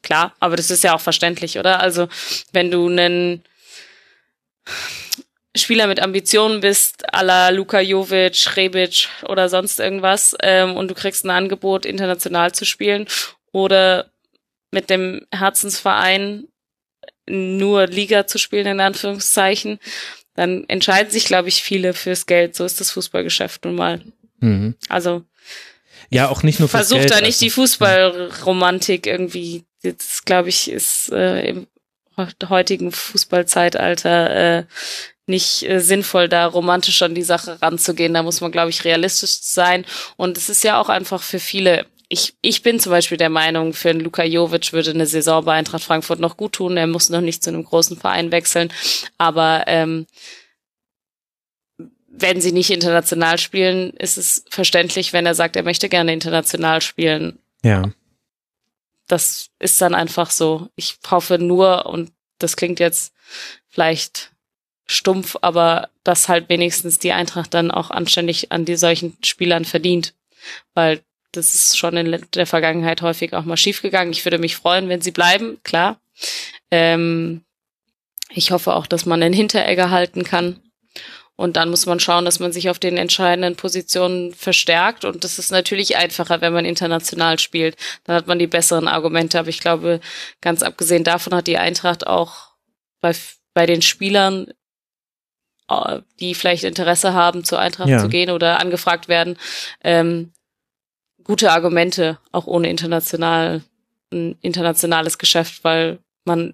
Klar, aber das ist ja auch verständlich, oder? Also, wenn du einen Spieler mit Ambitionen bist, à la Luka Jovic, Rebic oder sonst irgendwas, ähm, und du kriegst ein Angebot, international zu spielen oder mit dem Herzensverein nur Liga zu spielen, in Anführungszeichen, dann entscheiden sich, glaube ich, viele fürs Geld. So ist das Fußballgeschäft nun mal. Mhm. Also Ja, auch nicht nur fürs versucht Geld, da nicht also- die Fußballromantik irgendwie. Das glaube ich ist äh, im heutigen Fußballzeitalter äh, nicht äh, sinnvoll, da romantisch an die Sache ranzugehen. Da muss man, glaube ich, realistisch sein. Und es ist ja auch einfach für viele. Ich, ich bin zum Beispiel der Meinung, für einen Luka Jovic würde eine Saison bei Eintracht Frankfurt noch gut tun. Er muss noch nicht zu einem großen Verein wechseln. Aber ähm, wenn sie nicht international spielen, ist es verständlich, wenn er sagt, er möchte gerne international spielen. Ja. Das ist dann einfach so. Ich hoffe nur, und das klingt jetzt vielleicht stumpf, aber dass halt wenigstens die Eintracht dann auch anständig an die solchen Spielern verdient. Weil das ist schon in der Vergangenheit häufig auch mal schiefgegangen. Ich würde mich freuen, wenn sie bleiben, klar. Ähm, ich hoffe auch, dass man den Hinteregger halten kann. Und dann muss man schauen, dass man sich auf den entscheidenden Positionen verstärkt. Und das ist natürlich einfacher, wenn man international spielt. Dann hat man die besseren Argumente. Aber ich glaube, ganz abgesehen davon hat die Eintracht auch bei, bei den Spielern, äh, die vielleicht Interesse haben, zur Eintracht Ja. zu gehen oder angefragt werden, ähm, gute Argumente, auch ohne international, ein internationales Geschäft, weil man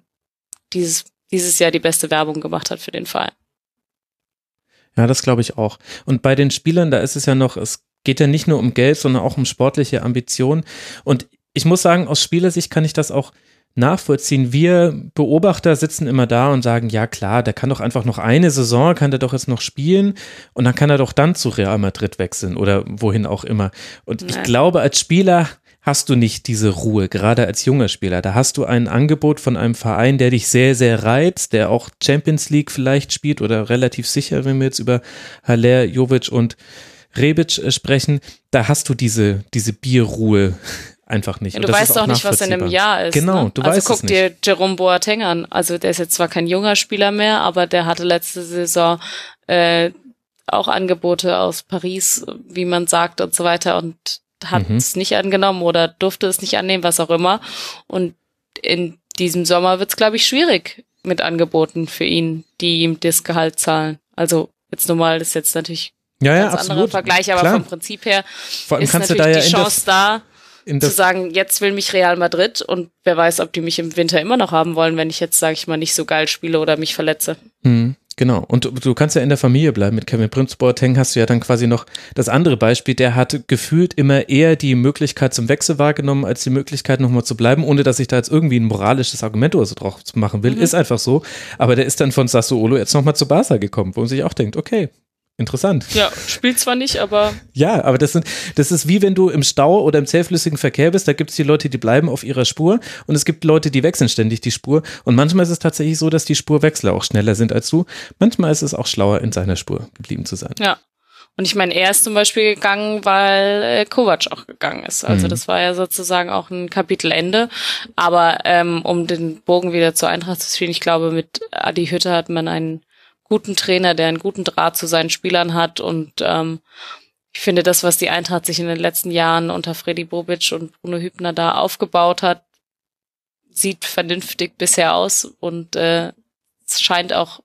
dieses, dieses Jahr die beste Werbung gemacht hat für den Verein. Ja, das glaube ich auch. Und bei den Spielern, da ist es ja noch, es geht ja nicht nur um Geld, sondern auch um sportliche Ambitionen. Und ich muss sagen, aus Spielersicht kann ich das auch nachvollziehen. Wir Beobachter sitzen immer da und sagen, ja klar, der kann doch einfach noch eine Saison, kann der doch jetzt noch spielen und dann kann er doch dann zu Real Madrid wechseln oder wohin auch immer. Und ich Ja. glaube, als Spieler hast du nicht diese Ruhe, gerade als junger Spieler. Da hast du ein Angebot von einem Verein, der dich sehr, sehr reizt, der auch Champions League vielleicht spielt oder relativ sicher, wenn wir jetzt über Haller, Jovic und Rebic äh, sprechen. Da hast du diese, diese Bierruhe einfach nicht. Ja, Und du das weißt auch doch nicht, was in einem. Jahr ist. Genau, ne? du also weißt guck es nicht. dir Jerome Boateng an. Also der ist jetzt zwar kein junger Spieler mehr, aber der hatte letzte Saison äh, auch Angebote aus Paris, wie man sagt und so weiter und hat Mhm. es nicht angenommen oder durfte es nicht annehmen, was auch immer. Und in diesem Sommer wird es, glaube ich, schwierig mit Angeboten für ihn, die ihm das Gehalt zahlen. Also jetzt normal, das ist jetzt natürlich Ja, ja, ein ganz anderer. Vergleich, aber Klar. vom Prinzip her Vor allem ist kannst du natürlich da ja die Chance da, in zu das sagen, jetzt will mich Real Madrid und wer weiß, ob die mich im Winter immer noch haben wollen, wenn ich jetzt, sage ich mal, nicht so geil spiele oder mich verletze. Mhm, genau. Und du, du kannst ja in der Familie bleiben. Mit Kevin Prince Boateng hast du ja dann quasi noch das andere Beispiel. Der hat gefühlt immer eher die Möglichkeit zum Wechsel wahrgenommen, als die Möglichkeit nochmal zu bleiben, ohne dass ich da jetzt irgendwie ein moralisches Argument oder so drauf machen will. Ist einfach so. Aber der ist dann von Sassuolo jetzt nochmal zu Barca gekommen, wo man sich auch denkt, okay, interessant. Ja, spielt zwar nicht, aber Ja, aber das sind, das ist wie wenn du im Stau oder im zähflüssigen Verkehr bist, da gibt es die Leute, die bleiben auf ihrer Spur und es gibt Leute, die wechseln ständig die Spur und manchmal ist es tatsächlich so, dass die Spurwechsler auch schneller sind als du. Manchmal ist es auch schlauer, in seiner Spur geblieben zu sein. ja. Und ich meine, er ist zum Beispiel gegangen, weil äh, Kovac auch gegangen ist. Also Mhm. das war ja sozusagen auch ein Kapitelende. Aber ähm, um den Bogen wieder zur Eintracht zu spielen, ich glaube, mit Adi Hütte hat man einen guten Trainer, der einen guten Draht zu seinen Spielern hat. Und ähm, ich finde, das, was die Eintracht sich in den letzten Jahren unter Freddy Bobic und Bruno Hübner da aufgebaut hat, sieht vernünftig bisher aus und äh, es scheint auch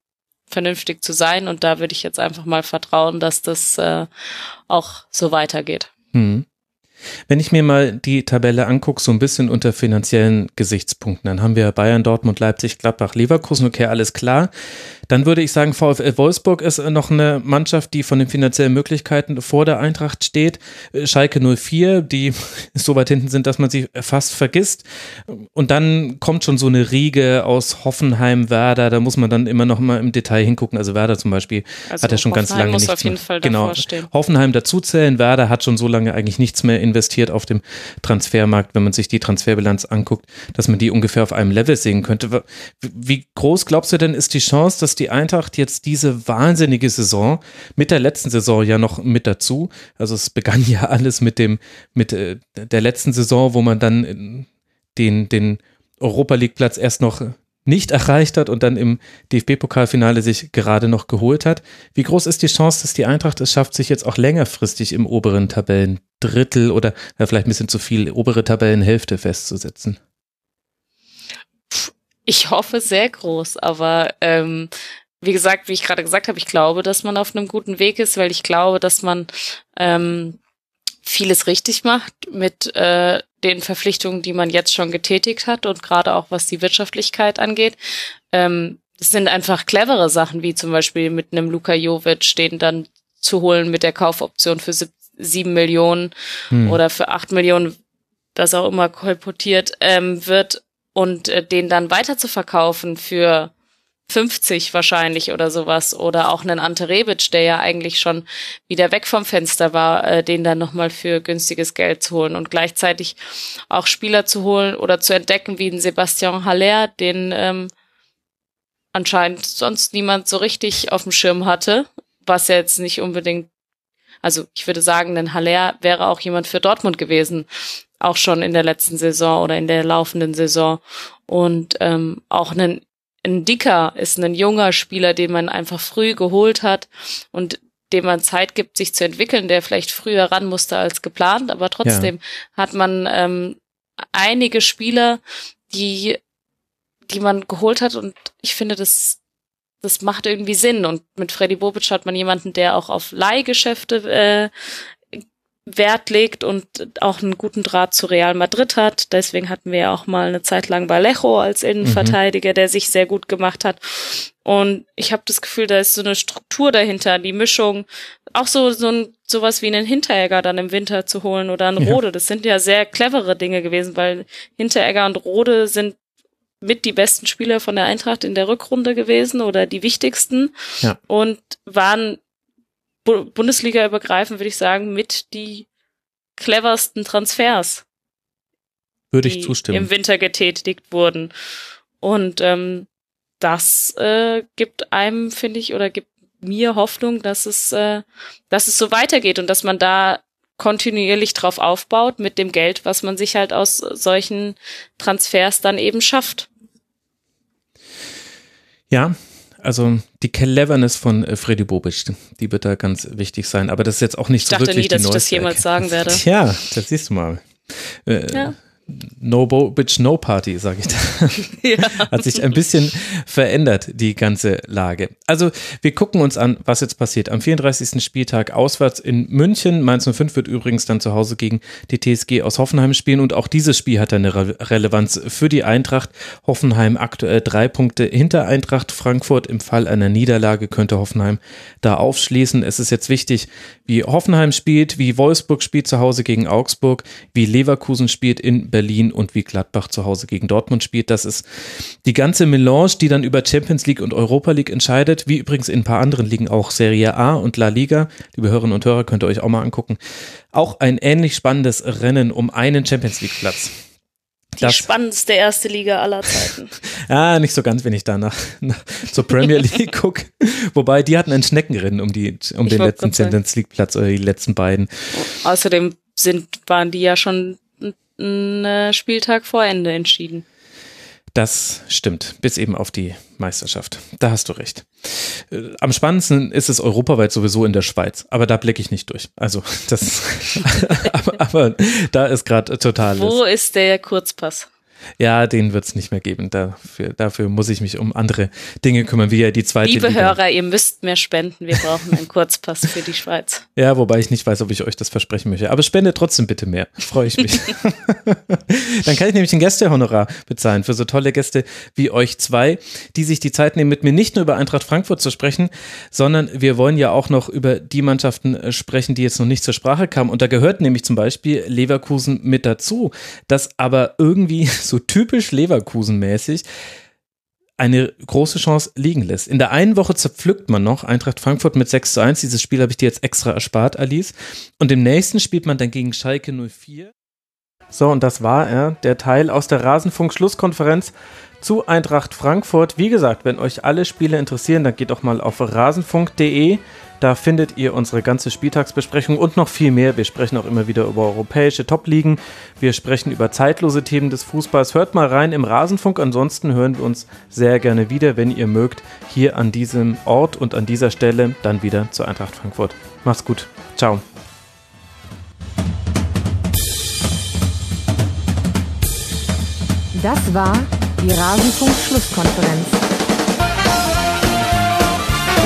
vernünftig zu sein. Und da würde ich jetzt einfach mal vertrauen, dass das äh, auch so weitergeht. Hm. Wenn ich mir mal die Tabelle angucke, so ein bisschen unter finanziellen Gesichtspunkten, dann haben wir Bayern, Dortmund, Leipzig, Gladbach, Leverkusen, okay, alles klar. Dann würde ich sagen, VfL Wolfsburg ist noch eine Mannschaft, die von den finanziellen Möglichkeiten vor der Eintracht steht. Schalke 04, die so weit hinten sind, dass man sie fast vergisst. Und dann kommt schon so eine Riege aus Hoffenheim, Werder, da muss man dann immer noch mal im Detail hingucken. Also Werder zum Beispiel Also hat er schon ganz Hoffenheim lange muss nichts auf jeden mehr. Fall genau. stehen. Hoffenheim dazuzählen. Werder hat schon so lange eigentlich nichts mehr investiert auf dem Transfermarkt, wenn man sich die Transferbilanz anguckt, dass man die ungefähr auf einem Level sehen könnte. Wie groß glaubst du denn ist die Chance, dass die Eintracht jetzt diese wahnsinnige Saison mit der letzten Saison ja noch mit dazu, also es begann ja alles mit dem mit äh, der letzten Saison, wo man dann äh, den den Europa League Platz erst noch nicht erreicht hat und dann im DFB-Pokalfinale sich gerade noch geholt hat. Wie groß ist die Chance, dass die Eintracht es schafft, sich jetzt auch längerfristig im oberen Tabellendrittel oder ja, vielleicht ein bisschen zu viel obere Tabellenhälfte festzusetzen? Ich hoffe sehr groß, aber ähm, wie gesagt, wie ich gerade gesagt habe, ich glaube, dass man auf einem guten Weg ist, weil ich glaube, dass man ähm, vieles richtig macht mit äh, den Verpflichtungen, die man jetzt schon getätigt hat und gerade auch was die Wirtschaftlichkeit angeht. Ähm, das sind einfach clevere Sachen, wie zum Beispiel mit einem Luka Jovic, den dann zu holen mit der Kaufoption für sieben Millionen hm. oder für acht Millionen, das auch immer kolportiert ähm, wird und äh, den dann weiter zu verkaufen für 50 wahrscheinlich oder sowas oder auch einen Ante Rebic, der ja eigentlich schon wieder weg vom Fenster war, äh, den dann nochmal für günstiges Geld zu holen und gleichzeitig auch Spieler zu holen oder zu entdecken wie ein Sebastian Haller, den ähm, anscheinend sonst niemand so richtig auf dem Schirm hatte, was ja jetzt nicht unbedingt, also ich würde sagen, ein Haller wäre auch jemand für Dortmund gewesen, auch schon in der letzten Saison oder in der laufenden Saison und ähm, auch einen ein Dicker ist ein junger Spieler, den man einfach früh geholt hat und dem man Zeit gibt, sich zu entwickeln, der vielleicht früher ran musste als geplant, aber trotzdem ja. hat man ähm, einige Spieler, die, die man geholt hat und ich finde, das, das macht irgendwie Sinn. Und mit Freddy Bobic hat man jemanden, der auch auf Leihgeschäfte äh, Wert legt und auch einen guten Draht zu Real Madrid hat. Deswegen hatten wir ja auch mal eine Zeit lang Vallejo als Innenverteidiger, mhm. der sich sehr gut gemacht hat. Und ich habe das Gefühl, da ist so eine Struktur dahinter, die Mischung, auch so so ein sowas wie einen Hinteregger dann im Winter zu holen oder einen ja. Rode. Das sind ja sehr clevere Dinge gewesen, weil Hinteregger und Rode sind mit die besten Spieler von der Eintracht in der Rückrunde gewesen oder die wichtigsten ja. und waren Bundesliga übergreifend, würde ich sagen, mit die cleversten Transfers. Würde ich zustimmen. Im Winter getätigt wurden. Und ähm, das äh, gibt einem, finde ich, oder gibt mir Hoffnung, dass es, äh, dass es so weitergeht und dass man da kontinuierlich drauf aufbaut mit dem Geld, was man sich halt aus solchen Transfers dann eben schafft. Ja, also die Cleverness von äh, Freddy Bobic, die wird da ganz wichtig sein. Aber das ist jetzt auch nicht ich so wirklich nie, dass ich das jemals sagen werde. Tja, das siehst du mal. Äh, ja. No Bitch No Party, sage ich da. Ja. Hat sich ein bisschen verändert, die ganze Lage. Also, wir gucken uns an, was jetzt passiert. Am 34. Spieltag auswärts in München. Mainz 05 wird übrigens dann zu Hause gegen die TSG aus Hoffenheim spielen. Und auch dieses Spiel hat eine Re Relevanz für die Eintracht. Hoffenheim aktuell drei Punkte hinter Eintracht Frankfurt. Im Fall einer Niederlage könnte Hoffenheim da aufschließen. Es ist jetzt wichtig, wie Hoffenheim spielt, wie Wolfsburg spielt zu Hause gegen Augsburg, wie Leverkusen spielt in Berlin und wie Gladbach zu Hause gegen Dortmund spielt. Das ist die ganze Melange, die dann über Champions League und Europa League entscheidet, wie übrigens in ein paar anderen Ligen auch Serie A und La Liga. Liebe Hörerinnen und Hörer, könnt ihr euch auch mal angucken. Auch ein ähnlich spannendes Rennen um einen Champions League Platz. Die das, spannendste erste Liga aller Zeiten. ah, nicht so ganz, wenn ich da nach, nach zur Premier League gucke. Wobei, die hatten ein Schneckenrennen um, die, um den letzten Champions League Platz oder die letzten beiden. Außerdem sind, waren die ja schon einen Spieltag vor Ende entschieden. Das stimmt, bis eben auf die Meisterschaft. Da hast du recht. Äh, am spannendsten ist es europaweit sowieso in der Schweiz, aber da blicke ich nicht durch. Also das, aber, aber, da ist gerade total. Wo ist der Kurzpass? Ja, den wird es nicht mehr geben. Dafür, dafür muss ich mich um andere Dinge kümmern, wie ja die zweite Liebe Liga. Hörer, ihr müsst mehr spenden. Wir brauchen einen Kurzpass für die Schweiz. Ja, wobei ich nicht weiß, ob ich euch das versprechen möchte. Aber spende trotzdem bitte mehr. Freue ich mich. Dann kann ich nämlich ein Gästehonorar bezahlen für so tolle Gäste wie euch zwei, die sich die Zeit nehmen, mit mir nicht nur über Eintracht Frankfurt zu sprechen, sondern wir wollen ja auch noch über die Mannschaften äh, sprechen, die jetzt noch nicht zur Sprache kamen. Und da gehört nämlich zum Beispiel Leverkusen mit dazu, das aber irgendwie so so typisch Leverkusen-mäßig eine große Chance liegen lässt. In der einen Woche zerpflückt man noch Eintracht Frankfurt mit 6 zu 1. Dieses Spiel habe ich dir jetzt extra erspart, Alice. Und im nächsten spielt man dann gegen Schalke 04. So, und das war er, der Teil aus der Rasenfunk-Schlusskonferenz zu Eintracht Frankfurt. Wie gesagt, wenn euch alle Spiele interessieren, dann geht doch mal auf rasenfunk.de Da findet ihr unsere ganze Spieltagsbesprechung und noch viel mehr. Wir sprechen auch immer wieder über europäische Top-Ligen. Wir sprechen über zeitlose Themen des Fußballs. Hört mal rein im Rasenfunk. Ansonsten hören wir uns sehr gerne wieder, wenn ihr mögt, hier an diesem Ort und an dieser Stelle dann wieder zur Eintracht Frankfurt. Macht's gut. Ciao. Das war die Rasenfunk-Schlusskonferenz.